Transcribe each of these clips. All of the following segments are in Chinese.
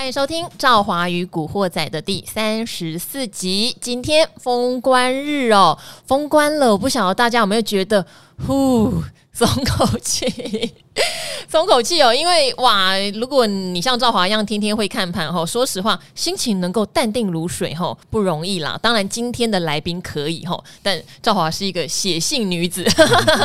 欢迎收听《赵华与古惑仔》的第三十四集。今天封关日哦，封关了，我不晓得大家有没有觉得，呼，松口气。松口气哦，因为哇，如果你像赵华一样天天会看盘吼，说实话，心情能够淡定如水吼不容易啦。当然，今天的来宾可以吼，但赵华是一个写性女子，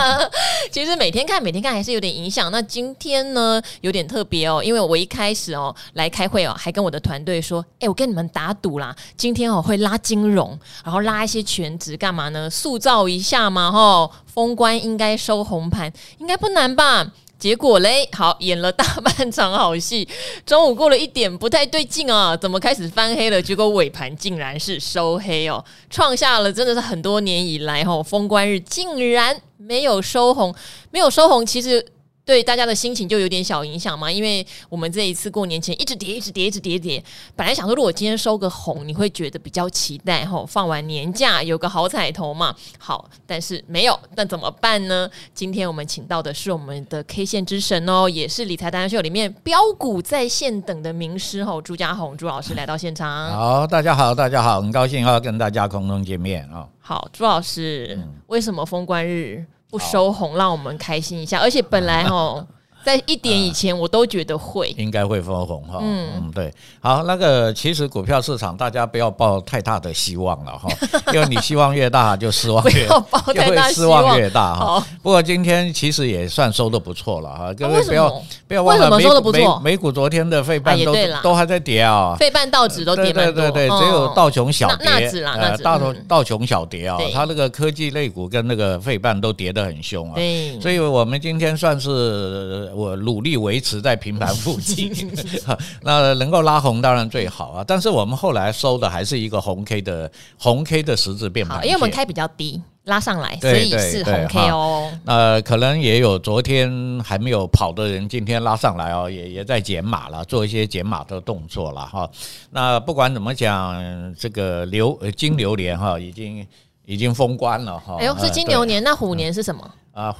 其实每天看每天看还是有点影响。那今天呢，有点特别哦，因为我一开始哦来开会哦，还跟我的团队说，哎，我跟你们打赌啦，今天哦会拉金融，然后拉一些全职干嘛呢？塑造一下嘛吼，封关应该收红盘，应该不难吧？结果嘞，好，演了大半场好戏，中午过了一点不太对劲啊，怎么开始翻黑了？结果尾盘竟然是收黑哦，创下了真的是很多年以来吼封关日竟然没有收红，没有收红，其实。对大家的心情就有点小影响嘛，因为我们这一次过年前一直跌，一直跌，一直跌跌。本来想说，如果今天收个红，你会觉得比较期待吼，放完年假有个好彩头嘛。好，但是没有，那怎么办呢？今天我们请到的是我们的 K 线之神哦，也是理财达人秀里面标股在线等的名师吼，朱家宏朱老师来到现场。好，大家好，大家好，很高兴要跟大家空中见面啊。好，朱老师，嗯、为什么封关日？不收红，让我们开心一下。而且本来哦。在一点以前，我都觉得会应该会分红哈。嗯嗯，对。好，那个其实股票市场大家不要抱太大的希望了哈，因为你希望越大，就失望越 会失望越大哈。不过今天其实也算收的不错了哈。各位不要不要忘了，美美美股昨天的费半都都还在跌啊，费半道指都跌。对对对，只有道琼小跌，呃，道琼道琼小跌啊。它那个科技类股跟那个费半都跌得很凶啊。对，所以我们今天算是。我努力维持在平盘附近，那能够拉红当然最好啊。但是我们后来收的还是一个红 K 的红 K 的十字变盘，因为我们开比较低，拉上来，所以是红 K 哦。那可能也有昨天还没有跑的人，今天拉上来哦，也也在减码了，做一些减码的动作了哈。那不管怎么讲，这个流金牛年哈已经已经封关了哈。哎呦，是金牛年，那虎年是什么啊？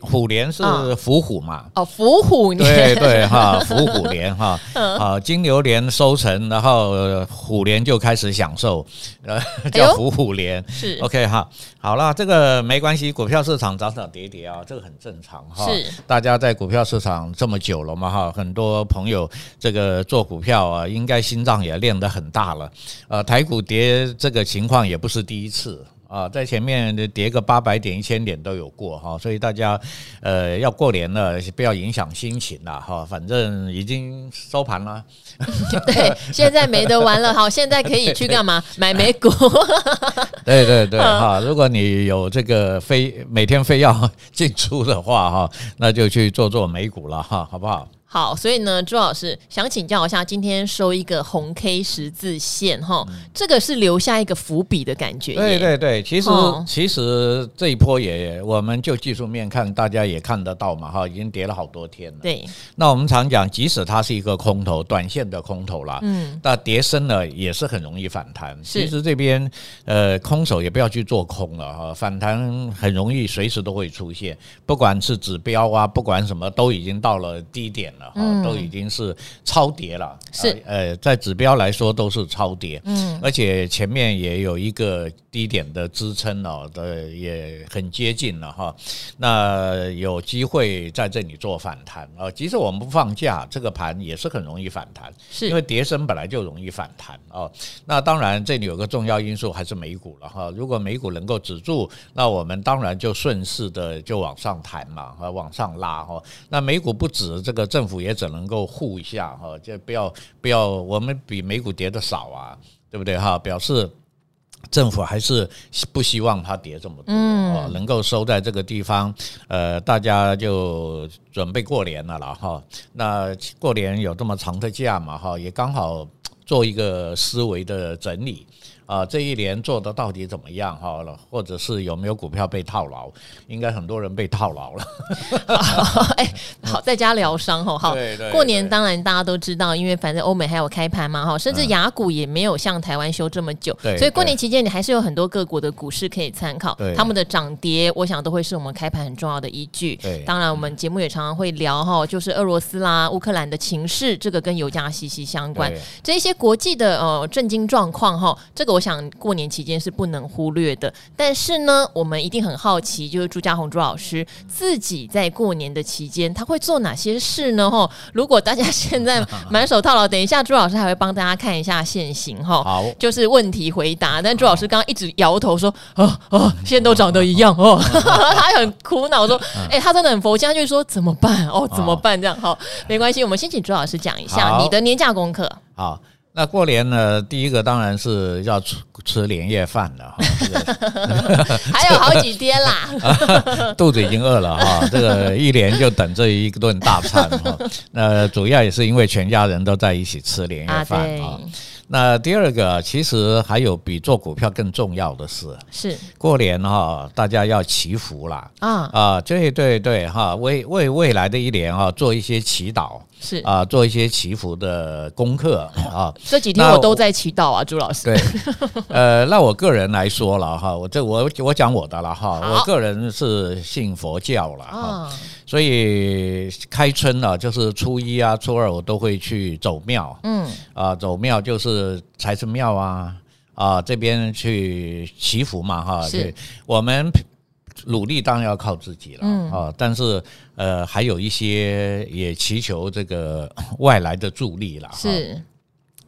虎年是伏虎嘛？哦，伏虎年，对对哈，伏虎年哈，啊，金牛年收成，然后虎年就开始享受，呃，叫伏虎年，是 OK 哈。好了，这个没关系，股票市场涨涨跌跌啊，这个很正常哈。是，大家在股票市场这么久了嘛哈，很多朋友这个做股票啊，应该心脏也练得很大了。呃，台股跌这个情况也不是第一次。啊，在前面跌个八百点、一千点都有过哈，所以大家呃要过年了，不要影响心情了哈。反正已经收盘了，对，现在没得玩了。好，现在可以去干嘛？买美股。对对对哈，如果你有这个非每天非要 进出的话哈，那就去做做美股了哈，好不好？好，所以呢，朱老师想请教一下，今天收一个红 K 十字线哈，这个是留下一个伏笔的感觉。对对对，其实、哦、其实这一波也，我们就技术面看，大家也看得到嘛哈，已经跌了好多天了。对，那我们常讲，即使它是一个空头，短线的空头啦，嗯，那跌深了也是很容易反弹。其实这边呃，空手也不要去做空了哈，反弹很容易，随时都会出现，不管是指标啊，不管什么，都已经到了低点了。嗯，都已经是超跌了，是呃，在指标来说都是超跌，嗯，而且前面也有一个低点的支撑哦，的也很接近了哈，那有机会在这里做反弹啊，即使我们不放假，这个盘也是很容易反弹，是因为跌升本来就容易反弹哦。那当然这里有个重要因素还是美股了哈，如果美股能够止住，那我们当然就顺势的就往上弹嘛，和往上拉哈。那美股不止，这个政府。也只能够护一下哈，就不要不要，我们比美股跌的少啊，对不对哈？表示政府还是不希望它跌这么多，嗯，能够收在这个地方，呃，大家就准备过年了了哈。那过年有这么长的假嘛哈，也刚好做一个思维的整理。啊，这一年做的到底怎么样哈？或者是有没有股票被套牢？应该很多人被套牢了。哎，好，在家疗伤哈。好，过年当然大家都知道，因为反正欧美还有开盘嘛哈，甚至雅股也没有像台湾休这么久，所以过年期间你还是有很多各国的股市可以参考，他们的涨跌，我想都会是我们开盘很重要的依据。对当然我们节目也常常会聊哈，就是俄罗斯啦、乌克兰的情势，这个跟油价息息相关，这一些国际的呃震惊状况哈，这个。我想过年期间是不能忽略的，但是呢，我们一定很好奇，就是朱家红朱老师自己在过年的期间他会做哪些事呢？哈，如果大家现在 满手套牢，等一下朱老师还会帮大家看一下现行哈。好，就是问题回答。但朱老师刚刚一直摇头说：“啊啊，现在都长得一样哦。” 他很苦恼说：“哎，他真的很佛家，就是说怎么办？哦，怎么办？这样好，没关系，我们先请朱老师讲一下你的年假功课。”好。那过年呢，第一个当然是要吃吃年夜饭了哈，还有好几天啦，肚子已经饿了哈，这个一年就等这一顿大餐哈。那主要也是因为全家人都在一起吃年夜饭啊。那第二个，其实还有比做股票更重要的事，是。过年哈，大家要祈福啦。啊。啊，对对对哈，为为未来的一年哈做一些祈祷，是。啊，做一些祈福的功课啊。这几天我都在祈祷啊，朱老师。对，呃，那我个人来说了哈，我这我我讲我的了哈，我个人是信佛教了哈。所以开春啊，就是初一啊、初二，我都会去走庙。嗯，啊，走庙就是财神庙啊，啊，这边去祈福嘛，哈。是。我们努力当然要靠自己了，嗯，啊，但是呃，还有一些也祈求这个 外来的助力了。是。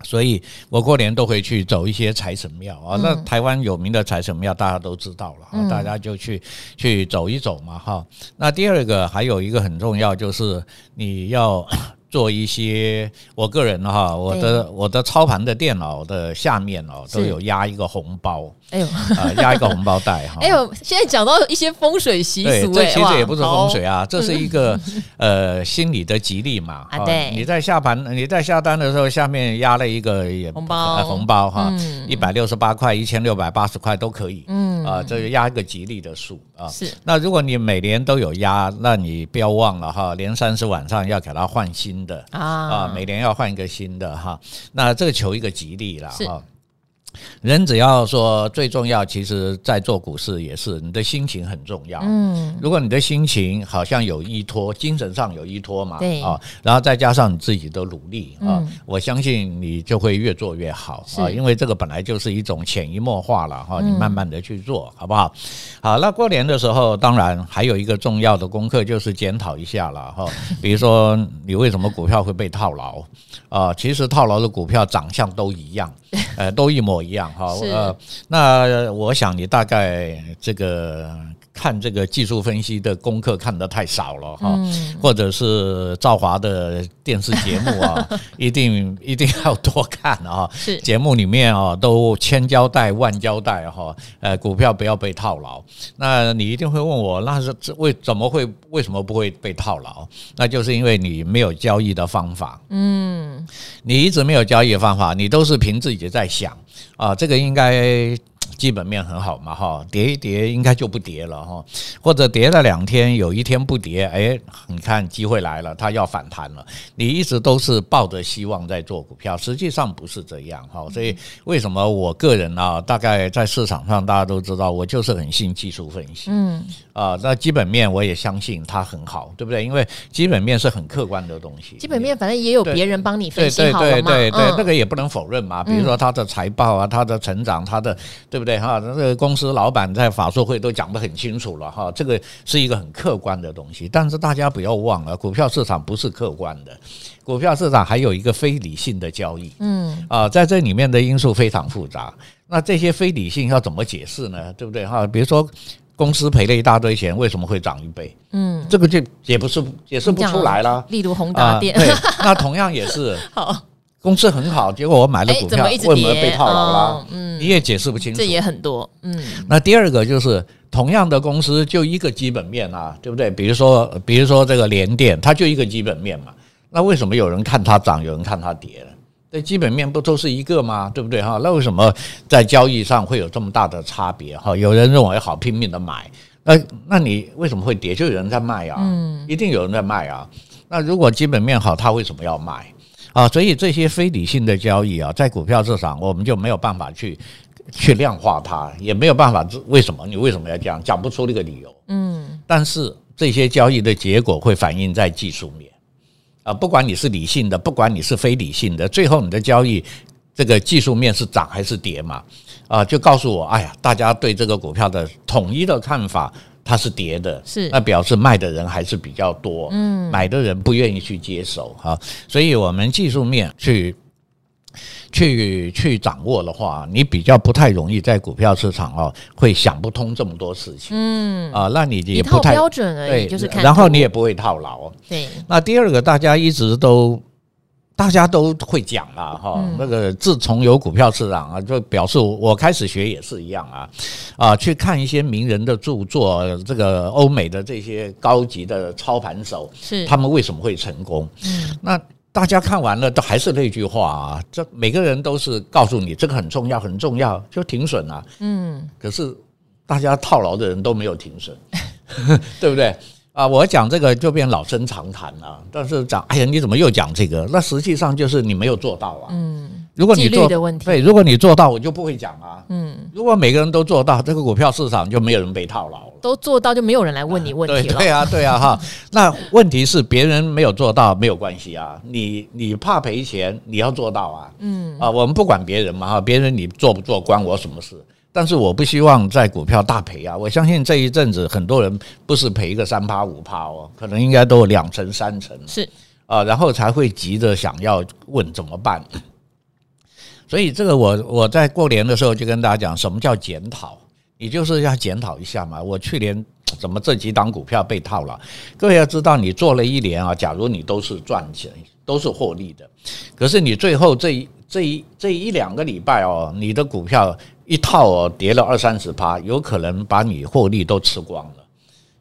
所以我过年都会去走一些财神庙啊，那台湾有名的财神庙大家都知道了，大家就去去走一走嘛哈。那第二个还有一个很重要，就是你要。做一些，我个人哈，我的我的操盘的电脑的下面哦，都有压一个红包，哎呦，啊，压一个红包袋哈。哎呦，现在讲到一些风水习俗，对，这其实也不是风水啊，这是一个 呃心理的吉利嘛。啊，对，你在下盘你在下单的时候，下面压了一个红包，红包哈，一百六十八块、一千六百八十块都可以。嗯，啊，这个压一个吉利的数啊。是。那如果你每年都有压，那你不要忘了哈，年三十晚上要给它换新。的啊。啊，每年要换一个新的哈，那这个求一个吉利了哈。人只要说最重要，其实，在做股市也是你的心情很重要。嗯，如果你的心情好像有依托，精神上有依托嘛，对啊，然后再加上你自己的努力啊，我相信你就会越做越好啊。因为这个本来就是一种潜移默化了哈，你慢慢的去做好不好？好，那过年的时候，当然还有一个重要的功课就是检讨一下了哈。比如说你为什么股票会被套牢啊？其实套牢的股票长相都一样。呃，都一模一样哈。呃，那我想你大概这个。看这个技术分析的功课看得太少了哈，或者是赵华的电视节目啊，一定一定要多看啊。是节目里面啊，都千交代万交代哈，呃，股票不要被套牢。那你一定会问我，那是为怎么会为什么不会被套牢？那就是因为你没有交易的方法。嗯，你一直没有交易的方法，你都是凭自己在想啊，这个应该。基本面很好嘛，哈，跌一跌应该就不跌了哈，或者跌了两天，有一天不跌，哎，你看机会来了，它要反弹了。你一直都是抱着希望在做股票，实际上不是这样哈。所以为什么我个人啊，大概在市场上大家都知道，我就是很信技术分析，嗯，啊，那基本面我也相信它很好，对不对？因为基本面是很客观的东西。基本面反正也有别人帮你分析好了嘛，对对对对，那个也不能否认嘛。比如说它的财报啊，它的成长，它的对不对？哈，这个公司老板在法说会都讲得很清楚了哈，这个是一个很客观的东西。但是大家不要忘了，股票市场不是客观的，股票市场还有一个非理性的交易。嗯啊，在这里面的因素非常复杂。那这些非理性要怎么解释呢？对不对哈？比如说公司赔了一大堆钱，为什么会涨一倍？嗯，这个就也不是解释不出来啦。例如宏达电，对，那同样也是 好。公司很好，结果我买了股票，为什么被套牢了？嗯，你也解释不清楚。这也很多，嗯。那第二个就是同样的公司，就一个基本面啊，对不对？比如说，比如说这个联电，它就一个基本面嘛。那为什么有人看它涨，有人看它跌呢？这基本面不都是一个吗？对不对哈？那为什么在交易上会有这么大的差别哈？有人认为好拼命的买，那那你为什么会跌？就有人在卖啊，嗯，一定有人在卖啊。那如果基本面好，他为什么要卖啊？所以这些非理性的交易啊，在股票市场我们就没有办法去去量化它，也没有办法为什么你为什么要这样讲不出那个理由，嗯。但是这些交易的结果会反映在技术面。啊，不管你是理性的，不管你是非理性的，最后你的交易这个技术面是涨还是跌嘛？啊，就告诉我，哎呀，大家对这个股票的统一的看法，它是跌的，是那表示卖的人还是比较多，嗯，买的人不愿意去接手哈，所以我们技术面去。去去掌握的话，你比较不太容易在股票市场哦，会想不通这么多事情。嗯啊，那你也不太标准而已，就是看，然后你也不会套牢。对，那第二个大家一直都大家都会讲啊哈，那个自从有股票市场啊，就表示我开始学也是一样啊啊，去看一些名人的著作，这个欧美的这些高级的操盘手是他们为什么会成功？嗯，那。大家看完了都还是那句话啊，这每个人都是告诉你这个很重要很重要，就停损啊。嗯，可是大家套牢的人都没有停损，对不对啊？我讲这个就变老生常谈了。但是讲，哎呀，你怎么又讲这个？那实际上就是你没有做到啊。嗯。如果你做对，如果你做到，我就不会讲啊。嗯，如果每个人都做到，这个股票市场就没有人被套牢了。都做到，就没有人来问你问题了。对啊，对啊，哈。那问题是别人没有做到没有关系啊。你你怕赔钱，你要做到啊。嗯啊，我们不管别人嘛哈，别人你做不做关我什么事？但是我不希望在股票大赔啊。我相信这一阵子很多人不是赔个三趴五趴哦，可能应该都有两成三成是啊，然后才会急着想要问怎么办。所以这个我我在过年的时候就跟大家讲，什么叫检讨？你就是要检讨一下嘛。我去年怎么这几档股票被套了？各位要知道，你做了一年啊，假如你都是赚钱，都是获利的，可是你最后这一这一这一两个礼拜哦，你的股票一套哦跌了二三十趴，有可能把你获利都吃光了，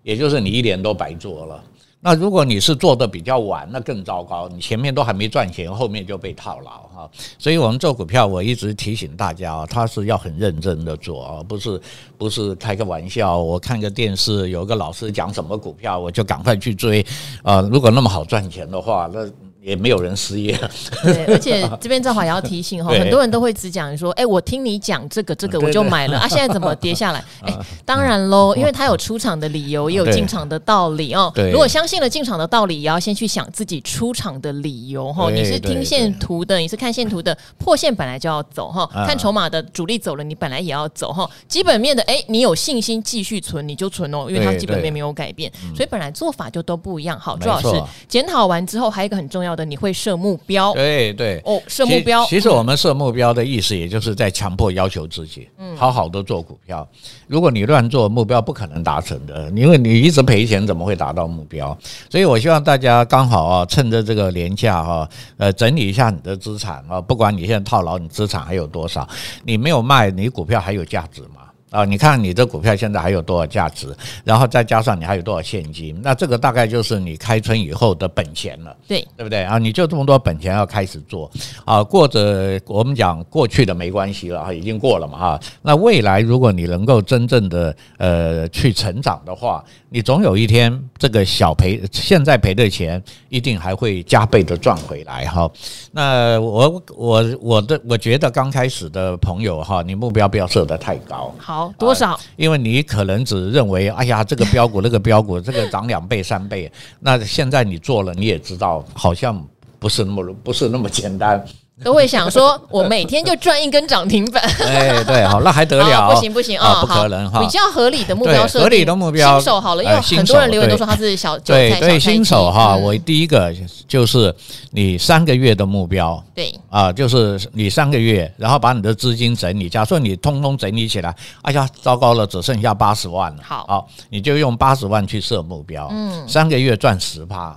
也就是你一年都白做了。那如果你是做的比较晚，那更糟糕，你前面都还没赚钱，后面就被套牢哈。所以我们做股票，我一直提醒大家啊，他是要很认真的做啊，不是不是开个玩笑。我看个电视，有个老师讲什么股票，我就赶快去追啊。如果那么好赚钱的话，那。也没有人失业。对，而且 这边正好也要提醒哈，很多人都会只讲说，哎，我听你讲这个这个我就买了啊，现在怎么跌下来？哎，当然喽，因为他有出场的理由，也有进场的道理哦。如果相信了进场的道理，也要先去想自己出场的理由哈。你是听线图的，你是看线图的，破线本来就要走哈。看筹码的主力走了，你本来也要走哈。基本面的，哎，你有信心继续存，你就存哦，因为它基本面没有改变，所以本来做法就都不一样。好，朱老师检讨完之后，还有一个很重要的。你会设目标？对对哦，设目标。其实我们设目标的意思，也就是在强迫要求自己，嗯，好好的做股票。如果你乱做，目标不可能达成的，因为你一直赔钱，怎么会达到目标？所以我希望大家刚好啊，趁着这个廉价哈，呃，整理一下你的资产啊，不管你现在套牢，你资产还有多少，你没有卖，你股票还有价值吗？啊，你看你的股票现在还有多少价值？然后再加上你还有多少现金？那这个大概就是你开春以后的本钱了，对对不对啊？你就这么多本钱要开始做啊，过着我们讲过去的没关系了啊，已经过了嘛哈。那未来如果你能够真正的呃去成长的话，你总有一天这个小赔现在赔的钱一定还会加倍的赚回来哈。那我我我的我觉得刚开始的朋友哈，你目标不要设得太高。好。多少？因为你可能只认为，哎呀，这个标股那个标股，这个涨两倍三倍，那现在你做了，你也知道，好像不是那么不是那么简单。都会想说，我每天就赚一根涨停板。哎，对，好，那还得了？不行不行啊，不可能哈。比较合理的目标设定，合理的目标，新手好了，因为很多人留言都说他是小对对新手哈。我第一个就是你三个月的目标，对啊，就是你三个月，然后把你的资金整理，假设你通通整理起来，哎呀，糟糕了，只剩下八十万了。好，好，你就用八十万去设目标，嗯，三个月赚十趴，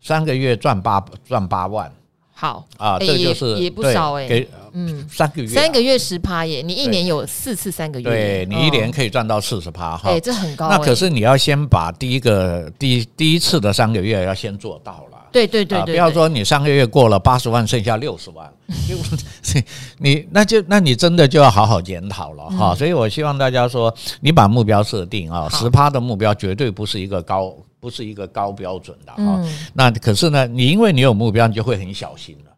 三个月赚八赚八万。好啊，这就是也不少哎，给嗯。三个月三个月十趴耶，你一年有四次三个月，对你一年可以赚到四十趴哈，哎，这很高。那可是你要先把第一个第第一次的三个月要先做到了，对对对对，不要说你三个月过了八十万，剩下六十万，你那就那你真的就要好好检讨了哈。所以我希望大家说，你把目标设定啊，十趴的目标绝对不是一个高。不是一个高标准的哈，那可是呢，你因为你有目标，你就会很小心了。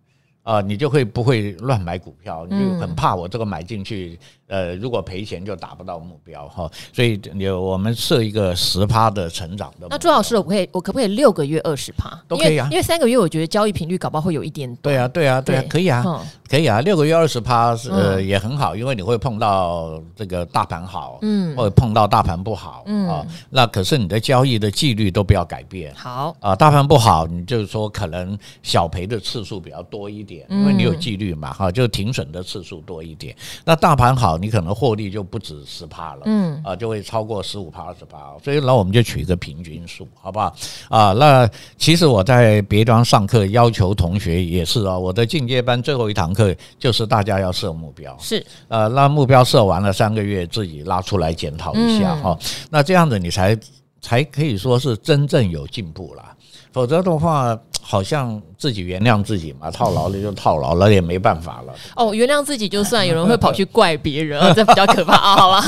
啊，你就会不会乱买股票，你就很怕我这个买进去。呃，如果赔钱就达不到目标哈，所以有我们设一个十趴的成长的。那朱老师，我可以，我可不可以六个月二十趴？都可以啊，因为三个月我觉得交易频率搞不好会有一点。对啊，对啊，对啊，可以啊，可以啊，六个月二十趴是呃也很好，因为你会碰到这个大盘好，嗯，或者碰到大盘不好，嗯啊，那可是你的交易的纪律都不要改变。好啊，大盘不好，你就是说可能小赔的次数比较多一点，因为你有纪律嘛，哈，就停损的次数多一点。那大盘好。你可能获利就不止十趴了，嗯啊，就会超过十五趴、二十趴，所以那我们就取一个平均数，好不好？啊，那其实我在别端上课要求同学也是啊，我的进阶班最后一堂课就是大家要设目标，是呃，那目标设完了三个月自己拉出来检讨一下哈，那这样子你才才可以说是真正有进步了，否则的话好像。自己原谅自己嘛，套牢了就套牢了，也没办法了。哦，原谅自己就算，有人会跑去怪别人，这比较可怕啊。好吧，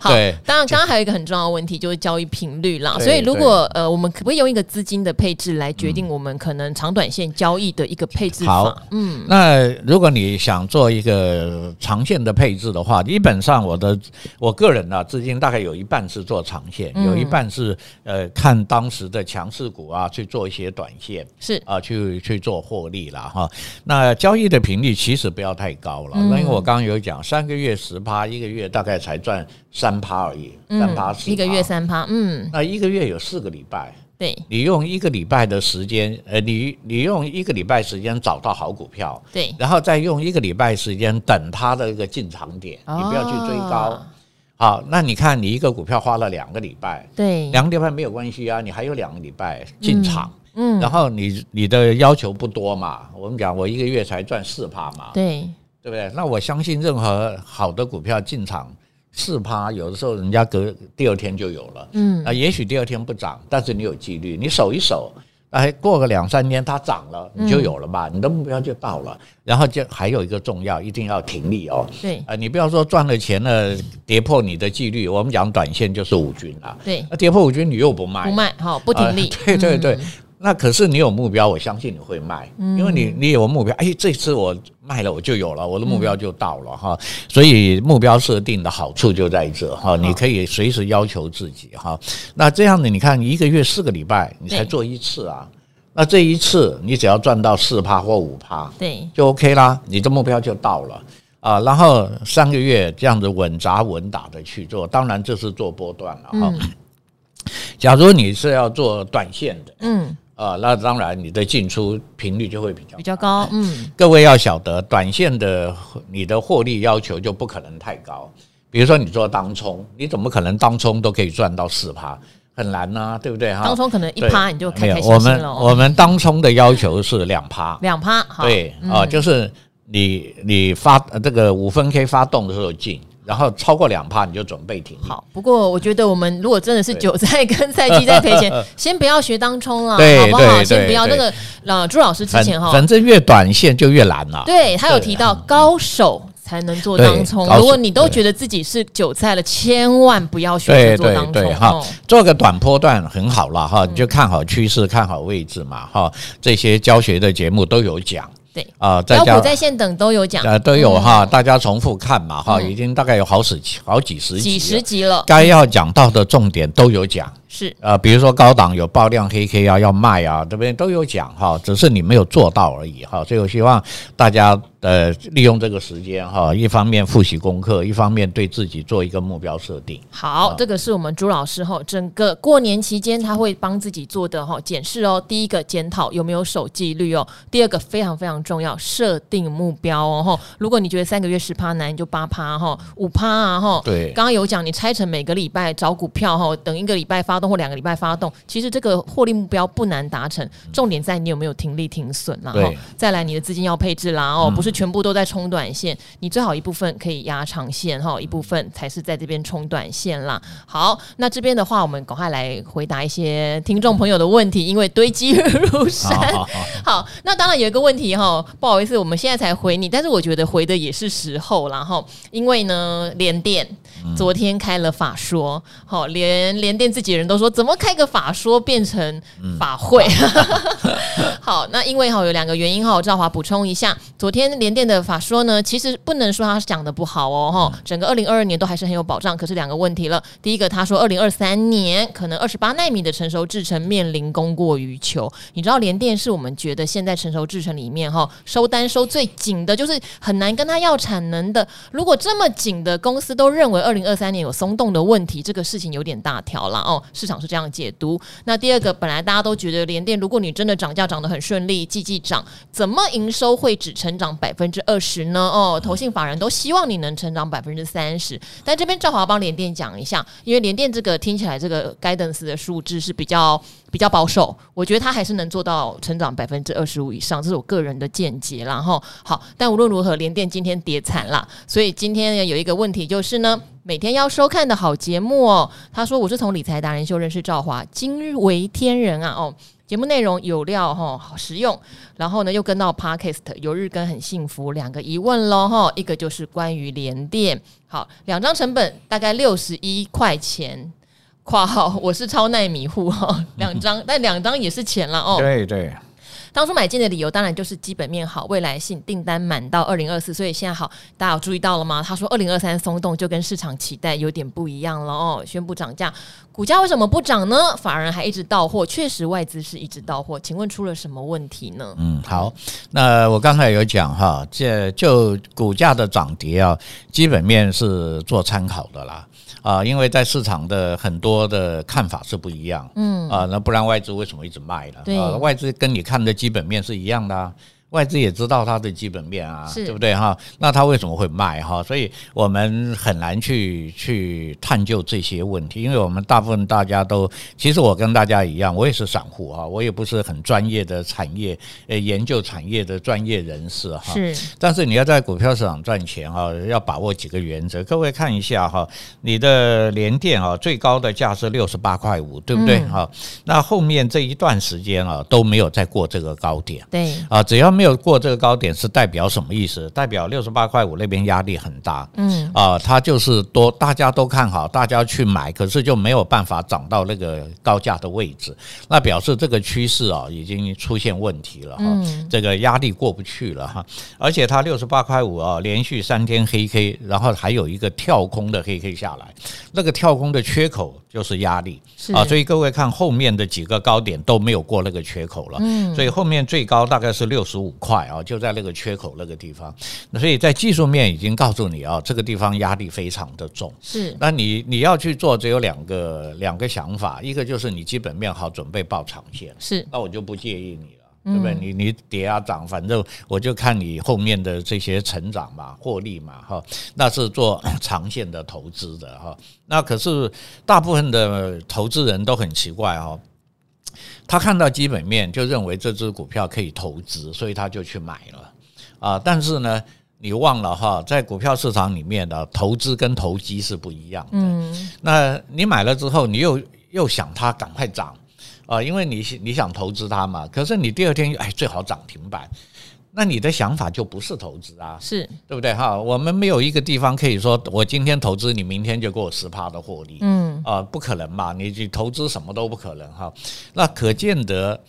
好。当然，刚刚还有一个很重要的问题，就是交易频率啦。所以，如果呃，我们可不可以用一个资金的配置来决定我们可能长短线交易的一个配置法？嗯，那如果你想做一个长线的配置的话，基本上我的我个人呢，资金大概有一半是做长线，有一半是呃看当时的强势股啊去做一些短线，是啊去。去做获利了哈，那交易的频率其实不要太高了，那因为我刚刚有讲，三个月十趴，一个月大概才赚三趴而已，三趴四，一个月三趴，嗯，那一个月有四个礼拜，对，你用一个礼拜的时间，呃，你你用一个礼拜时间找到好股票，对，然后再用一个礼拜时间等它的一个进场点，你不要去追高，好，那你看你一个股票花了两个礼拜，对，两个礼拜没有关系啊，你还有两个礼拜进场。嗯，然后你你的要求不多嘛？我们讲我一个月才赚四趴嘛，对对不对？那我相信任何好的股票进场四趴，有的时候人家隔第二天就有了，嗯啊，也许第二天不涨，但是你有纪律，你守一守，哎，过个两三天它涨了，你就有了嘛，你的目标就到了。然后就还有一个重要，一定要停利哦。对啊，你不要说赚了钱了跌破你的纪律，我们讲短线就是五均啊。对，那跌破五均你又不卖，不卖好不停利。对 对对。那可是你有目标，我相信你会卖，因为你你有目标，哎，这次我卖了我就有了，我的目标就到了哈。所以目标设定的好处就在这哈，你可以随时要求自己哈。那这样子，你看一个月四个礼拜你才做一次啊，那这一次你只要赚到四趴或五趴，对，就 OK 啦，你的目标就到了啊。然后三个月这样子稳扎稳打的去做，当然这是做波段了哈。假如你是要做短线的，嗯。啊，那当然，你的进出频率就会比较比较高。嗯，各位要晓得，短线的你的获利要求就不可能太高。比如说，你做当冲，你怎么可能当冲都可以赚到四趴？很难呐，对不对？哈，当冲可能一趴你就开开心心了。我们我们当冲的要求是两趴，两趴。对啊，就是你你发这个五分 K 发动的时候进。然后超过两趴你就准备停。好，不过我觉得我们如果真的是韭菜跟赛季在赔钱，先不要学当冲了，好不好？先不要那个。呃，朱老师之前哈，反正越短线就越难了。对，他有提到高手才能做当冲，如果你都觉得自己是韭菜了，千万不要选择做当冲哈。做个短波段很好了哈，你就看好趋势，看好位置嘛哈。这些教学的节目都有讲。对。啊，在家在线等都有讲，呃，都有哈，大家重复看嘛哈，已经大概有好几好几十集，几十集了，该要讲到的重点都有讲。是呃，比如说高档有爆量黑 K 啊，要卖啊，这边都有讲哈，只是你没有做到而已哈。所以我希望大家呃利用这个时间哈，一方面复习功课，一方面对自己做一个目标设定。好，这个是我们朱老师哈，整个过年期间他会帮自己做的哈检视哦。第一个检讨有没有守纪律哦，第二个非常非常重要，设定目标哦。如果你觉得三个月十趴难，你就八趴哈，五趴啊哈。对，刚刚有讲你拆成每个礼拜找股票哈，等一个礼拜发。发动或两个礼拜发动，其实这个获利目标不难达成，重点在你有没有停利停损，然后再来你的资金要配置啦哦，不是全部都在冲短线，你最好一部分可以压长线哈，一部分才是在这边冲短线啦。好，那这边的话，我们赶快来回答一些听众朋友的问题，因为堆积如山。好，好，好，好，那当然有一个问题哈，不好意思，我们现在才回你，但是我觉得回的也是时候，然后因为呢，连电昨天开了法说，好，连连电自己人都说，怎么开个法说变成法会？嗯、好，那因为哈有两个原因哈，我赵华补充一下，昨天联电的法说呢，其实不能说他讲的不好哦哈，整个二零二二年都还是很有保障，可是两个问题了，第一个他说二零二三年可能二十八纳米的成熟制程面临供过于求，你知道联电是我们觉得现在成熟制程里面哈收单收最紧的，就是很难跟他要产能的，如果这么紧的公司都认为二零二三年有松动的问题，这个事情有点大条了哦，市场是这样解读。那第二个，本来大家都觉得联电，如果你真的涨价涨得很顺利，季季涨，怎么营收会只成长百分之二十呢？哦，投信法人都希望你能成长百分之三十。但这边正好要帮联电讲一下，因为联电这个听起来这个 guidance 的数字是比较比较保守，我觉得它还是能做到成长百分之二十五以上，这是我个人的见解。然后好，但无论如何，联电今天跌惨了，所以今天有一个问题就是呢。每天要收看的好节目哦，他说我是从理财达人秀认识赵华，惊为天人啊哦，节目内容有料哈，好实用，然后呢又跟到 Podcast 有日更很幸福，两个疑问喽哈，一个就是关于联电，好，两张成本大概六十一块钱，括号我是超耐迷糊哈，两张但两张也是钱了哦，对对。当初买进的理由当然就是基本面好，未来性订单满到二零二四，所以现在好，大家有注意到了吗？他说二零二三松动就跟市场期待有点不一样了哦，宣布涨价，股价为什么不涨呢？法人还一直到货，确实外资是一直到货，请问出了什么问题呢？嗯，好，那我刚才有讲哈，这就股价的涨跌啊，基本面是做参考的啦。啊，因为在市场的很多的看法是不一样，嗯，啊，那不然外资为什么一直卖呢？对，啊，外资跟你看的基本面是一样的。外资也知道它的基本面啊，是对不对哈？那它为什么会卖哈？所以我们很难去去探究这些问题，因为我们大部分大家都，其实我跟大家一样，我也是散户哈，我也不是很专业的产业呃研究产业的专业人士哈。是，但是你要在股票市场赚钱哈，要把握几个原则。各位看一下哈，你的联电啊，最高的价是六十八块五，对不对哈？那后面这一段时间啊都没有再过这个高点，对啊，只要。没有过这个高点是代表什么意思？代表六十八块五那边压力很大，嗯。啊，它就是多大家都看好，大家去买，可是就没有办法涨到那个高价的位置，那表示这个趋势啊已经出现问题了哈，这个压力过不去了哈，而且它六十八块五啊，连续三天黑 K，然后还有一个跳空的黑 K 下来，那个跳空的缺口就是压力。啊，所以各位看后面的几个高点都没有过那个缺口了，嗯，所以后面最高大概是六十五。块啊，就在那个缺口那个地方，那所以在技术面已经告诉你啊，这个地方压力非常的重。是，那你你要去做，只有两个两个想法，一个就是你基本面好，准备抱长线。是，那我就不介意你了，对不对？你你跌啊涨，反正我就看你后面的这些成长嘛，获利嘛，哈，那是做 长线的投资的哈。那可是大部分的投资人都很奇怪哈。他看到基本面就认为这只股票可以投资，所以他就去买了啊。但是呢，你忘了哈，在股票市场里面的投资跟投机是不一样的。嗯，那你买了之后，你又又想它赶快涨啊，因为你你想投资它嘛。可是你第二天哎，最好涨停板。那你的想法就不是投资啊，是对不对哈？我们没有一个地方可以说，我今天投资，你明天就给我十趴的获利，嗯啊，不可能嘛？你去投资什么都不可能哈。那可见得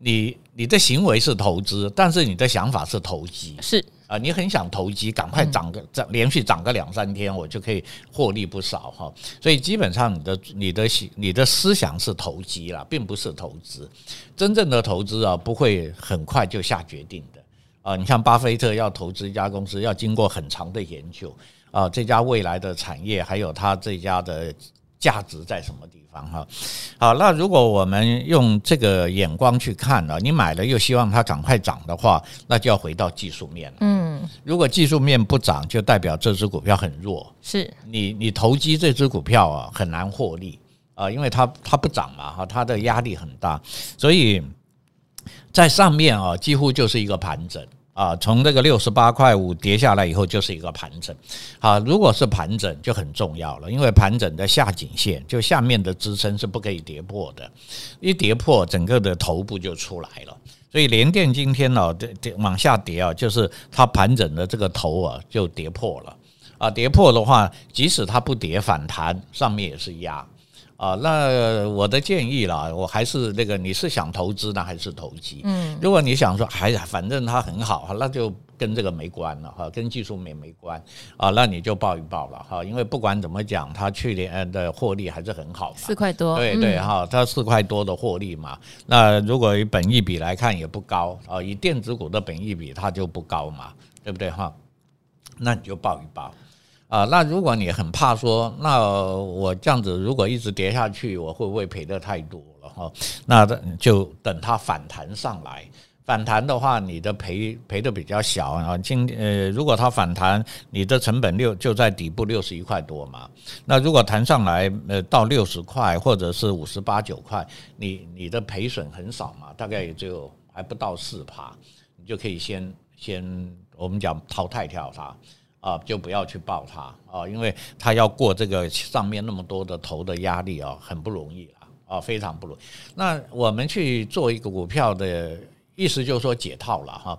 你你的行为是投资，但是你的想法是投机，是啊，你很想投机，赶快涨个涨，连续涨个两三天，我就可以获利不少哈。所以基本上你的你的你的思想是投机啦，并不是投资。真正的投资啊，不会很快就下决定的。啊，你像巴菲特要投资一家公司，要经过很长的研究啊，这家未来的产业还有它这家的价值在什么地方哈？好，那如果我们用这个眼光去看呢，你买了又希望它赶快涨的话，那就要回到技术面了。嗯，如果技术面不涨，就代表这只股票很弱，是你你投机这只股票啊很难获利。啊，因为它它不涨嘛哈，它的压力很大，所以在上面啊几乎就是一个盘整。啊，从这个六十八块五跌下来以后，就是一个盘整。好，如果是盘整就很重要了，因为盘整的下颈线就下面的支撑是不可以跌破的，一跌破整个的头部就出来了。所以联电今天呢，跌跌往下跌啊，就是它盘整的这个头啊就跌破了。啊，跌破的话，即使它不跌反弹，上面也是压。啊，那我的建议啦，我还是那个，你是想投资呢，还是投机？嗯，如果你想说，哎呀，反正它很好，那就跟这个没关了哈，跟技术面没关啊，那你就报一报了哈，因为不管怎么讲，它去年的获利还是很好，四块多，对对哈，它四块多的获利嘛，那如果以本益比来看也不高啊，以电子股的本益比它就不高嘛，对不对哈？那你就报一抱。啊，那如果你很怕说，那我这样子如果一直跌下去，我会不会赔得太多了哈？那就等它反弹上来，反弹的话，你的赔赔的比较小啊。今呃，如果它反弹，你的成本六就在底部六十一块多嘛。那如果弹上来呃到六十块或者是五十八九块，你你的赔损很少嘛，大概也就还不到四趴，你就可以先先我们讲淘汰掉它。啊，就不要去抱它啊，因为它要过这个上面那么多的头的压力啊，很不容易了啊，非常不容易。那我们去做一个股票的意思，就是说解套了哈。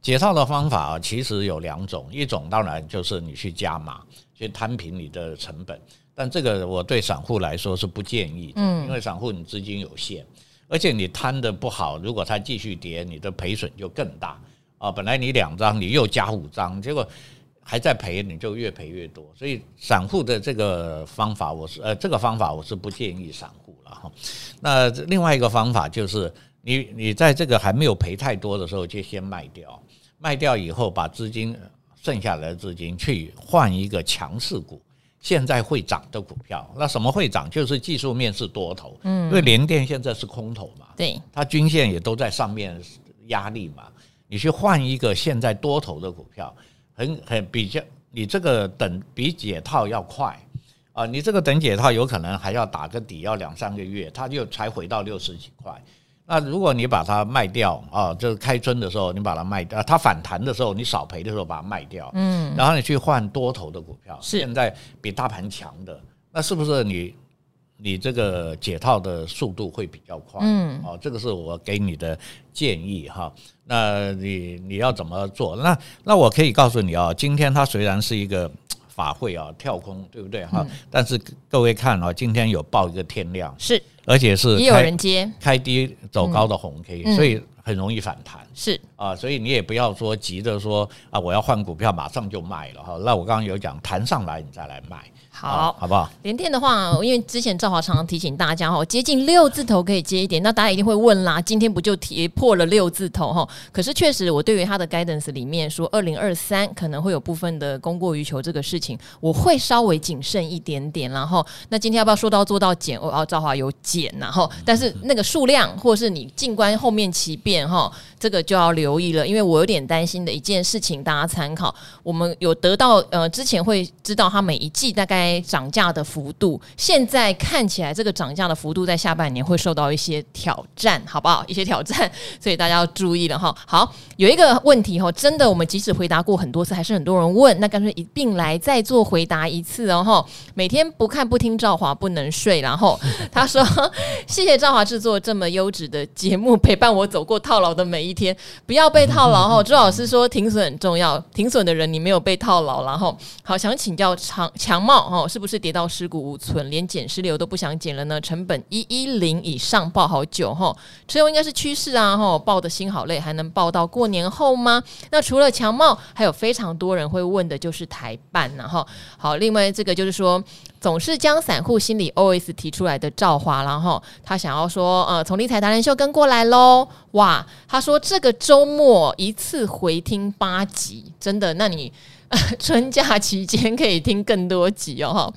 解套的方法啊，其实有两种，一种当然就是你去加码，去摊平你的成本，但这个我对散户来说是不建议的，因为散户你资金有限，而且你摊的不好，如果它继续跌，你的赔损就更大啊。本来你两张，你又加五张，结果。还在赔，你就越赔越多。所以散户的这个方法，我是呃，这个方法我是不建议散户了哈。那另外一个方法就是，你你在这个还没有赔太多的时候，就先卖掉，卖掉以后把资金剩下来的资金去换一个强势股，现在会涨的股票。那什么会涨？就是技术面是多头，嗯，因为联电现在是空头嘛，对，它均线也都在上面压力嘛，你去换一个现在多头的股票。很很比较，你这个等比解套要快啊！你这个等解套有可能还要打个底，要两三个月，它就才回到六十几块。那如果你把它卖掉啊，就是开春的时候你把它卖掉，它反弹的时候你少赔的时候把它卖掉，嗯，然后你去换多头的股票，现在比大盘强的，那是不是你？你这个解套的速度会比较快，嗯，哦，这个是我给你的建议哈。那你你要怎么做？那那我可以告诉你啊，今天它虽然是一个法会啊，跳空，对不对哈？但是各位看啊，今天有报一个天量，是，而且是也有人接开低走高的红 K，所以很容易反弹，是啊，所以你也不要说急着说啊，我要换股票马上就卖了哈。那我刚刚有讲，弹上来你再来卖。好，好不好？联电的话，因为之前赵华常常提醒大家哈，接近六字头可以接一点，那大家一定会问啦，今天不就跌破了六字头哈？可是确实，我对于他的 guidance 里面说，二零二三可能会有部分的供过于求这个事情，我会稍微谨慎一点点。然后，那今天要不要说到做到减？哦，赵华有减，然后，但是那个数量或是你静观后面其变哈，这个就要留意了，因为我有点担心的一件事情，大家参考。我们有得到呃，之前会知道它每一季大概。涨价的幅度，现在看起来这个涨价的幅度在下半年会受到一些挑战，好不好？一些挑战，所以大家要注意了哈。好，有一个问题哈，真的，我们即使回答过很多次，还是很多人问，那干脆一并来再做回答一次哦哈。每天不看不听赵华不能睡，然后他说：“ 谢谢赵华制作这么优质的节目，陪伴我走过套牢的每一天，不要被套牢哈。”朱老师说停损很重要，停损的人你没有被套牢，然后好想请教强强茂哈。是不是跌到尸骨无存，连减湿流都不想减了呢？成本一一零以上抱好久哈，持有应该是趋势啊哈，抱的心好累，还能抱到过年后吗？那除了强茂，还有非常多人会问的就是台办然后好，另外这个就是说，总是将散户心理 OS 提出来的赵华，然后他想要说，呃，从理财达人秀跟过来喽，哇，他说这个周末一次回听八集，真的，那你。春假期间可以听更多集哦，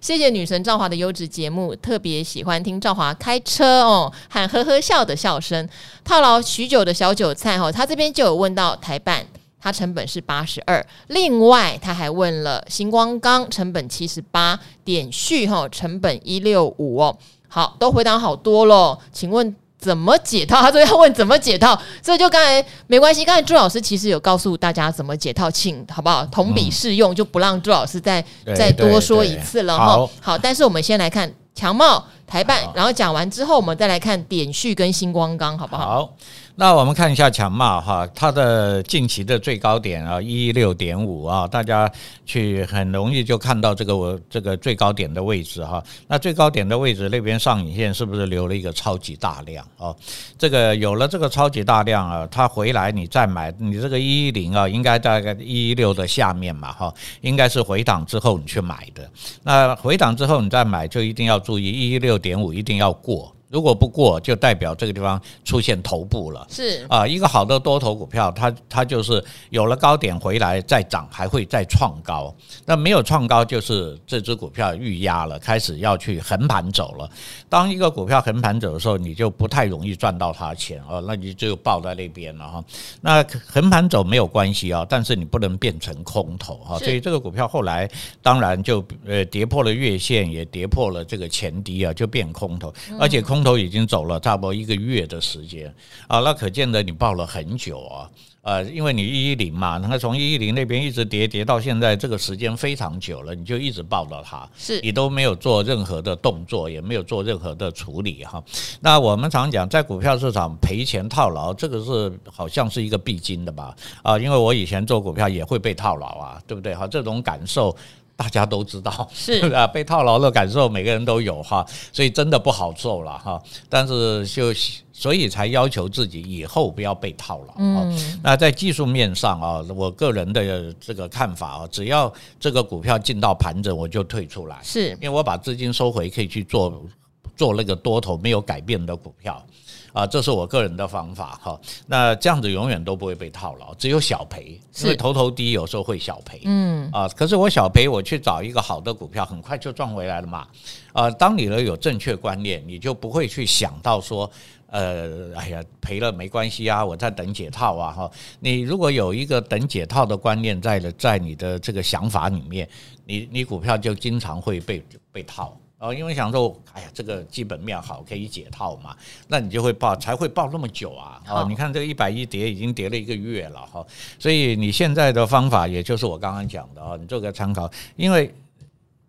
谢谢女神赵华的优质节目，特别喜欢听赵华开车哦，喊呵呵笑的笑声。套牢许久的小韭菜哈，他这边就有问到台半，它成本是八十二，另外他还问了星光钢成本七十八，点序哈成本一六五哦。好，都回答好多了，请问怎么解套？他说要问怎么解套，所以就刚才没关系。刚才朱老师其实有告诉大家怎么解套，请好不好？同比适用，就不让朱老师再再多说一次了哈。好，好，但是我们先来看强茂、台办，然后讲完之后，我们再来看点序跟星光钢，好不好？好。那我们看一下强茂哈，它的近期的最高点啊，一一六点五啊，大家去很容易就看到这个我这个最高点的位置哈。那最高点的位置那边上影线是不是留了一个超级大量啊？这个有了这个超级大量啊，它回来你再买，你这个一一零啊，应该大概一一六的下面嘛哈，应该是回档之后你去买的。那回档之后你再买，就一定要注意一一六点五一定要过。如果不过，就代表这个地方出现头部了。是啊，一个好的多头股票，它它就是有了高点回来再涨，还会再创高。那没有创高，就是这只股票预压了，开始要去横盘走了。当一个股票横盘走的时候，你就不太容易赚到它钱哦，那你就抱在那边了哈。那横盘走没有关系啊，但是你不能变成空头哈。所以这个股票后来当然就呃跌破了月线，也跌破了这个前低啊，就变空头，而且空。空头已经走了差不多一个月的时间啊，那可见得你抱了很久啊，呃，因为你一一零嘛，那从一一零那边一直跌跌到现在，这个时间非常久了，你就一直抱到它，是你都没有做任何的动作，也没有做任何的处理哈。那我们常讲，在股票市场赔钱套牢，这个是好像是一个必经的吧？啊，因为我以前做股票也会被套牢啊，对不对？哈，这种感受。大家都知道是 啊，被套牢的感受每个人都有哈，所以真的不好受了哈。但是就所以才要求自己以后不要被套牢。嗯，那在技术面上啊，我个人的这个看法啊，只要这个股票进到盘整，我就退出来，是因为我把资金收回，可以去做做那个多头没有改变的股票。啊，这是我个人的方法哈。那这样子永远都不会被套牢，只有小赔，因为头头低有时候会小赔。嗯啊，可是我小赔，我去找一个好的股票，很快就赚回来了嘛。啊，当你呢有正确观念，你就不会去想到说，呃，哎呀，赔了没关系啊，我在等解套啊哈。你如果有一个等解套的观念在了，在你的这个想法里面，你你股票就经常会被被套。哦，因为想说，哎呀，这个基本面好，可以解套嘛，那你就会报，才会报那么久啊。哦，你看这个一百一跌，已经跌了一个月了哈。所以你现在的方法，也就是我刚刚讲的啊，你做个参考。因为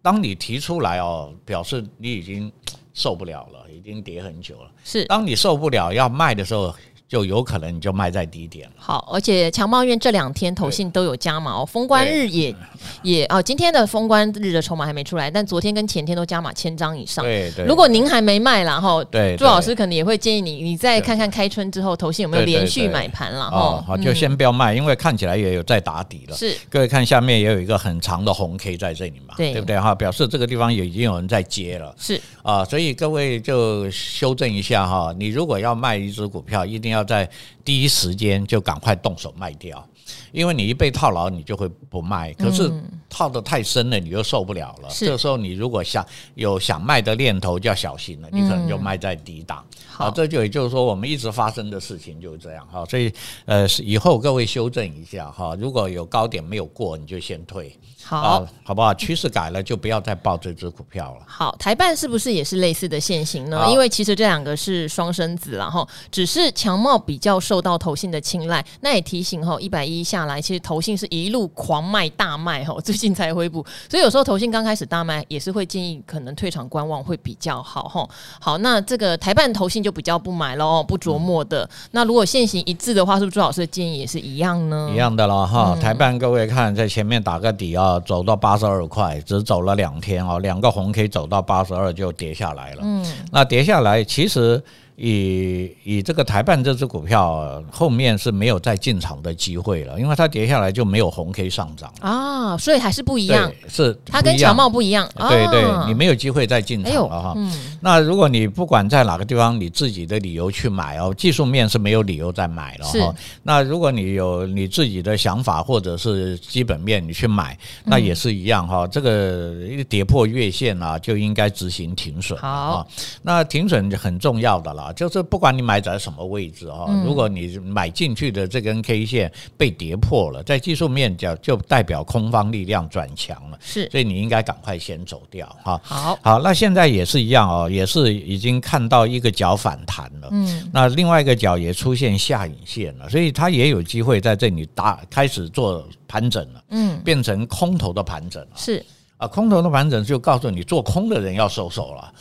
当你提出来哦，表示你已经受不了了，已经跌很久了。是，当你受不了要卖的时候。就有可能你就卖在低点了。好，而且强茂院这两天投信都有加码哦，封关日也也哦，今天的封关日的筹码还没出来，但昨天跟前天都加码千张以上。对对。如果您还没卖，然后对朱老师可能也会建议你，你再看看开春之后投信有没有连续买盘了哦。好，就先不要卖，因为看起来也有在打底了。是。各位看下面也有一个很长的红 K 在这里嘛，对不对哈？表示这个地方也已经有人在接了。是。啊，所以各位就修正一下哈，你如果要卖一只股票，一定要。要在第一时间就赶快动手卖掉，因为你一被套牢，你就会不卖。可是套得太深了，你又受不了了。这个时候你如果想有想卖的念头，就要小心了，你可能就卖在低档。好，这就也就是说，我们一直发生的事情就是这样哈。所以呃，以后各位修正一下哈，如果有高点没有过，你就先退。好，好不好？趋势改了，就不要再抱这只股票了。好，台办是不是也是类似的现行呢？因为其实这两个是双生子，然后只是强茂比较受到投信的青睐。那也提醒哈，一百一下来，其实投信是一路狂卖大卖哈，最近才回补。所以有时候投信刚开始大卖，也是会建议可能退场观望会比较好哈。好，那这个台办投信就比较不买喽，不琢磨的。嗯、那如果现行一致的话，是不是朱老师的建议也是一样呢？一样的了哈。台办各位看在前面打个底啊。走到八十二块，只走了两天哦，两个红 K 走到八十二就跌下来了。嗯，那跌下来其实。以以这个台办这只股票后面是没有再进场的机会了，因为它跌下来就没有红 K 上涨啊，所以还是不一样。是它跟强茂不一样，对对，你没有机会再进场了哈。那如果你不管在哪个地方，你自己的理由去买哦，技术面是没有理由再买了哈。那如果你有你自己的想法或者是基本面，你去买，那也是一样哈。这个跌破月线啊，就应该执行停损。好，那停损很重要的了。了，就是不管你买在什么位置哈，如果你买进去的这根 K 线被跌破了，在技术面角就代表空方力量转强了，是，所以你应该赶快先走掉哈。好，好，那现在也是一样哦，也是已经看到一个脚反弹了，嗯，那另外一个脚也出现下影线了，所以它也有机会在这里打开始做盘整了，嗯，变成空头的盘整了，是。啊，空头的盘整就告诉你，做空的人要收手了。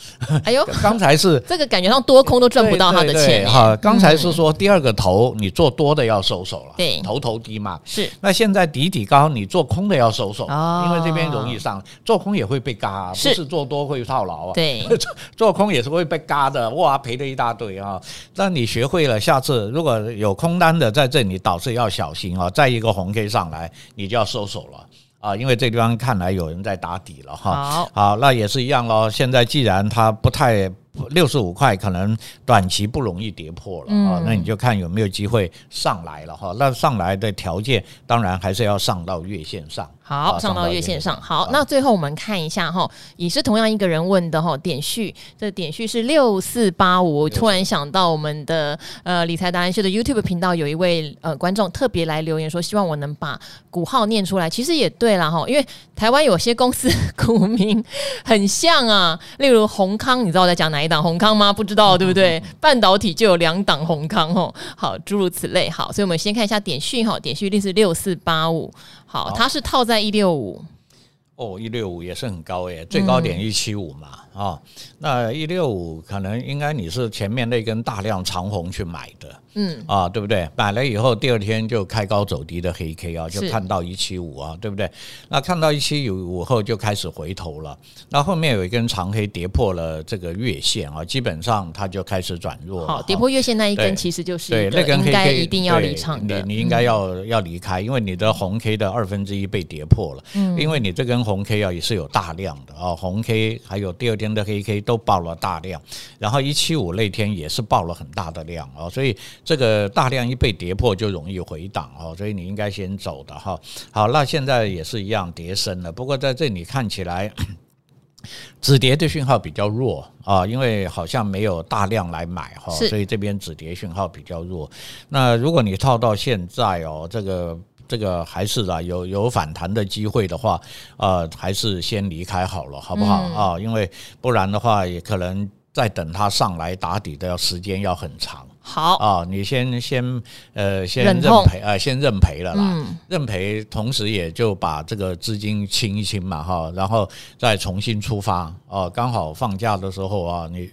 哎呦，刚才是 这个感觉上多空都赚不到他的钱哈。刚才是说第二个头，你做多的要收手了，对，头头低嘛。是，那现在底底高，你做空的要收手，因为这边容易上，做空也会被嘎，不是做多会套牢啊。对，做空也是会被嘎的，哇，赔了一大堆啊。那你学会了，下次如果有空单的在这里，倒是要小心啊。再一个红 K 上来，你就要收手了。啊，因为这地方看来有人在打底了哈。好，好，那也是一样喽。现在既然它不太。六十五块可能短期不容易跌破了啊，那你就看有没有机会上来了哈。那上来的条件当然还是要上到月线上。好，上到月线上。好，那最后我们看一下哈，也是同样一个人问的哈，点序这点序是六四八五。突然想到我们的呃理财达人秀的 YouTube 频道有一位呃观众特别来留言说，希望我能把股号念出来。其实也对了哈，因为台湾有些公司 股民很像啊，例如宏康，你知道我在讲哪一档红康吗？不知道对不对？半导体就有两档红康哦。好，诸如此类。好，所以我们先看一下点讯哈，点序率是六四八五。好，它是套在一六五。哦，一六五也是很高诶，最高点一七五嘛。啊、哦，那一六五可能应该你是前面那根大量长红去买的。嗯啊，对不对？买了以后第二天就开高走低的黑 K 啊，就看到一七五啊，对不对？那看到一七五后就开始回头了。那后面有一根长黑跌破了这个月线啊，基本上它就开始转弱。好，跌破月线那一根其实就是对那根黑 K 一定要离场的，你你应该要要离开，因为你的红 K 的二分之一被跌破了。嗯，因为你这根红 K 啊也是有大量的啊，红 K 还有第二天的黑 K 都爆了大量，然后一七五那天也是爆了很大的量啊，所以这个大量。一被跌破就容易回档哦，所以你应该先走的哈。好，那现在也是一样跌深了，不过在这里看起来止跌的讯号比较弱啊，因为好像没有大量来买哈，所以这边止跌讯号比较弱。那如果你套到现在哦，这个这个还是啊有有反弹的机会的话，呃，还是先离开好了，好不好？啊？因为不然的话，也可能再等它上来打底的时间要很长。好。啊，你先先呃先认赔呃先认赔了啦，认赔同时也就把这个资金清一清嘛哈，然后再重新出发。哦，刚好放假的时候啊，你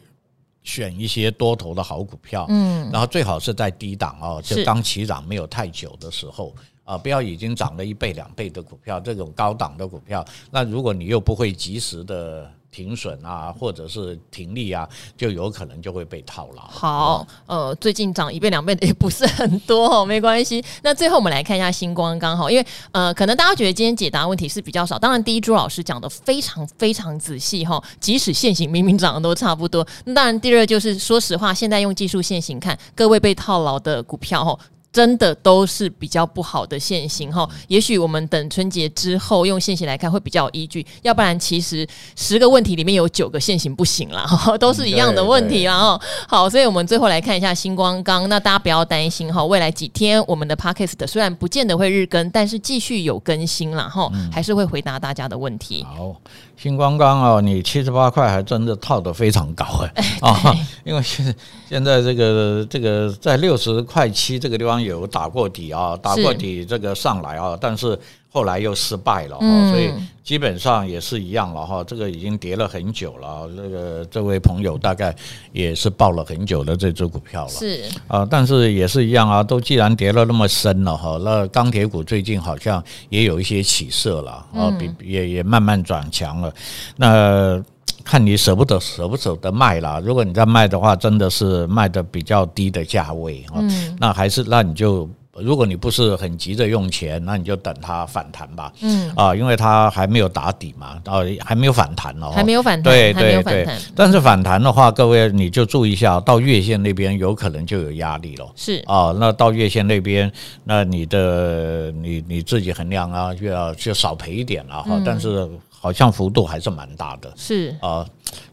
选一些多头的好股票，嗯，然后最好是在低档哦，就刚起涨没有太久的时候啊，不要已经涨了一倍两倍的股票，这种高档的股票，那如果你又不会及时的。停损啊，或者是停利啊，就有可能就会被套牢。好，呃，最近涨一倍两倍的也不是很多哦，没关系。那最后我们来看一下新光，刚好，因为呃，可能大家觉得今天解答问题是比较少。当然，第一朱老师讲的非常非常仔细哈，即使现行明明涨的都差不多。那当然，第二就是说实话，现在用技术现行看，各位被套牢的股票哈。真的都是比较不好的线型哈，也许我们等春节之后用线型来看会比较有依据，要不然其实十个问题里面有九个线型不行了，都是一样的问题啦哈。好，所以我们最后来看一下星光钢，那大家不要担心哈，未来几天我们的 Podcast 虽然不见得会日更，但是继续有更新了哈，还是会回答大家的问题。好，星光钢哦，你七十八块还真的套得非常高哎 啊，因为现现在这个这个在六十块七这个地方。有打过底啊，打过底这个上来啊，但是后来又失败了，所以基本上也是一样了哈。这个已经跌了很久了，这个这位朋友大概也是抱了很久的这只股票了，是啊，但是也是一样啊，都既然跌了那么深了哈，那钢铁股最近好像也有一些起色了啊，比也也慢慢转强了，那。看你舍不得舍不舍得卖啦。如果你在卖的话，真的是卖的比较低的价位啊。嗯，那还是那你就，如果你不是很急着用钱，那你就等它反弹吧。嗯啊，因为它还没有打底嘛，啊，还没有反弹哦，还没有反弹，对对对。但是反弹的话，各位你就注意一下，到月线那边有可能就有压力了。是啊，那到月线那边，那你的你你自己衡量啊，就要就少赔一点了哈。但是。好像幅度还是蛮大的，是。啊，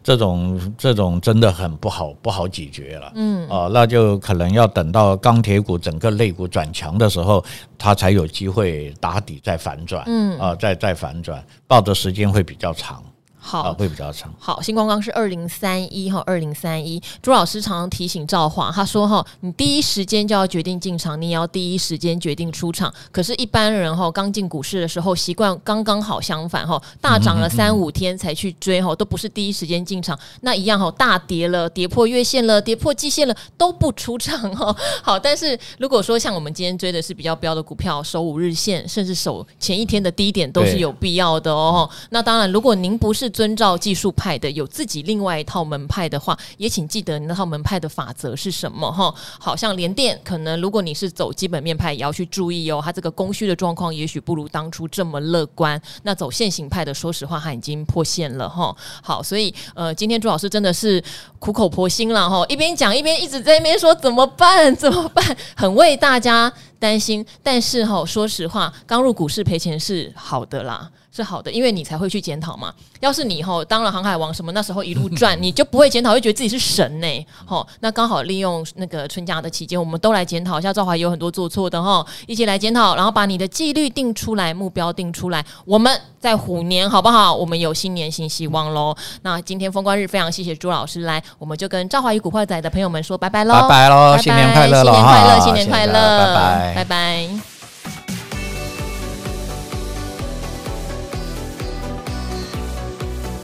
这种这种真的很不好不好解决了，嗯，啊，那就可能要等到钢铁股整个类股转强的时候，它才有机会打底再反转，嗯，啊，再再反转，抱的时间会比较长。好、啊，会比较长。好，新光刚是二零三一哈，二零三一。朱老师常常提醒赵华，他说哈，你第一时间就要决定进场，你也要第一时间决定出场。可是，一般人哈，刚进股市的时候，习惯刚刚好相反哈，大涨了三五天才去追哈，都不是第一时间进场。那一样哈，大跌了，跌破月线了，跌破季线了，都不出场哈。好，但是如果说像我们今天追的是比较标的股票，守五日线，甚至守前一天的低点，都是有必要的哦。那当然，如果您不是遵照技术派的，有自己另外一套门派的话，也请记得你那套门派的法则是什么哈？好像联电，可能如果你是走基本面派，也要去注意哦。它这个供需的状况，也许不如当初这么乐观。那走线型派的，说实话，它已经破线了哈。好，所以呃，今天朱老师真的是苦口婆心了哈，一边讲一边一直在那边说怎么办？怎么办？很为大家担心。但是哈，说实话，刚入股市赔钱是好的啦。是好的，因为你才会去检讨嘛。要是你以后当了航海王什么，那时候一路转，你就不会检讨，会觉得自己是神呢、欸。吼，那刚好利用那个春假的期间，我们都来检讨一下。赵华也有很多做错的哈，一起来检讨，然后把你的纪律定出来，目标定出来。我们在虎年好不好？我们有新年新希望喽。那今天封关日，非常谢谢朱老师来，我们就跟赵华与古惑仔的朋友们说拜拜喽，拜拜喽，新年快乐，新年快乐，新年快乐，拜拜，拜拜。